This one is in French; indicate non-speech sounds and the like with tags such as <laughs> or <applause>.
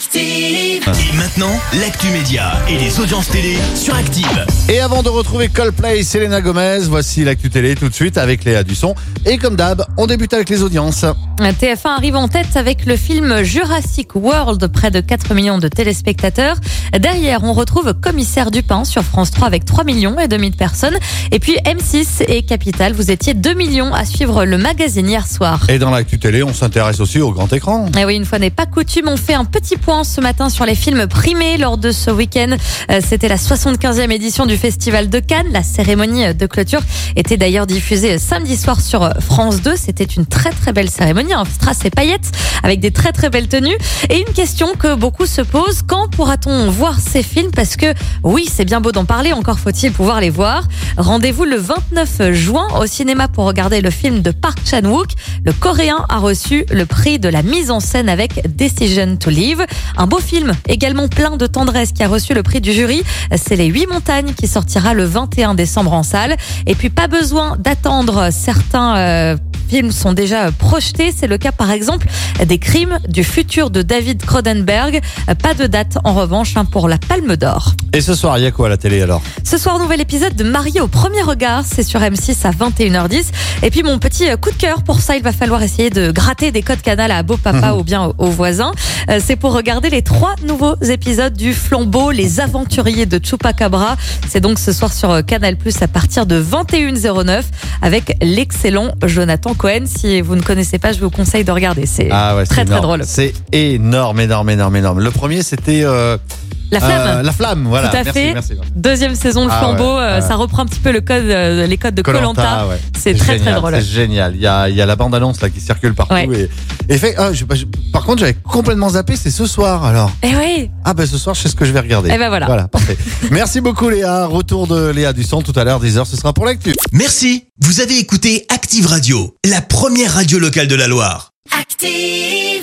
Active. Et maintenant, l'actu média et les audiences télé sur Active. Et avant de retrouver Coldplay, Selena Gomez, voici l'actu télé tout de suite avec Léa Dusson. Et comme d'hab, on débute avec les audiences. TF1 arrive en tête avec le film Jurassic World, près de 4 millions de téléspectateurs. Derrière, on retrouve Commissaire Dupin sur France 3 avec 3 millions et demi de personnes. Et puis M6 et Capital, vous étiez 2 millions à suivre le magazine hier soir. Et dans l'actu télé, on s'intéresse aussi au grand écran. Et oui, une fois n'est pas coutume, on fait un petit point ce matin sur les films primés lors de ce week-end. Euh, C'était la 75e édition du Festival de Cannes. La cérémonie de clôture était d'ailleurs diffusée samedi soir sur France 2. C'était une très très belle cérémonie, en strass et paillettes, avec des très très belles tenues. Et une question que beaucoup se posent, quand pourra-t-on voir ces films? Parce que oui, c'est bien beau d'en parler, encore faut-il pouvoir les voir. Rendez-vous le 29 juin au cinéma pour regarder le film de Park Chan-wook. Le coréen a reçu le prix de la mise en scène avec Decision to Live. Un beau film, également plein de tendresse, qui a reçu le prix du jury. C'est Les Huit Montagnes qui sortira le 21 décembre en salle. Et puis pas besoin d'attendre certains euh, films sont déjà projetés. C'est le cas par exemple des crimes du futur de David Cronenberg. Pas de date en revanche hein, pour la Palme d'Or. Et ce soir, il y a quoi à la télé alors? Ce soir, nouvel épisode de Marié au premier regard. C'est sur M6 à 21h10. Et puis mon petit coup de cœur pour ça, il va falloir essayer de gratter des codes canal à beau papa <laughs> ou bien aux voisins. Euh, C'est pour regarder les trois nouveaux épisodes du Flambeau, les aventuriers de Chupacabra. C'est donc ce soir sur Canal Plus à partir de 21h09 avec l'excellent Jonathan Cohen. Si vous ne connaissez pas, je vous conseille de regarder. C'est Ah ouais, très très drôle. C'est énorme, énorme, énorme, énorme. Le premier, c'était euh, La flamme. euh, la flamme, voilà. Tout à merci, fait. merci. Deuxième saison, le Ah flambeau, ouais, euh, ouais. ça reprend un petit peu le code, euh, les codes de Colanta. ouais. C'est très très drôle. C'est génial. Il y a, il y a la bande annonce là qui circule partout. Ouais. Et, et fait, ah, je- je- par contre, j'avais complètement zappé. C'est ce soir alors. Eh oui, Ah ben ce soir, je sais ce que je vais regarder. Eh ben voilà. Voilà, parfait. <laughs> Merci beaucoup Léa. Retour de Léa Dusson tout à l'heure, 10h, ce sera pour l'actu. Merci, vous avez écouté Active Radio, la première radio locale de la Loire. Active.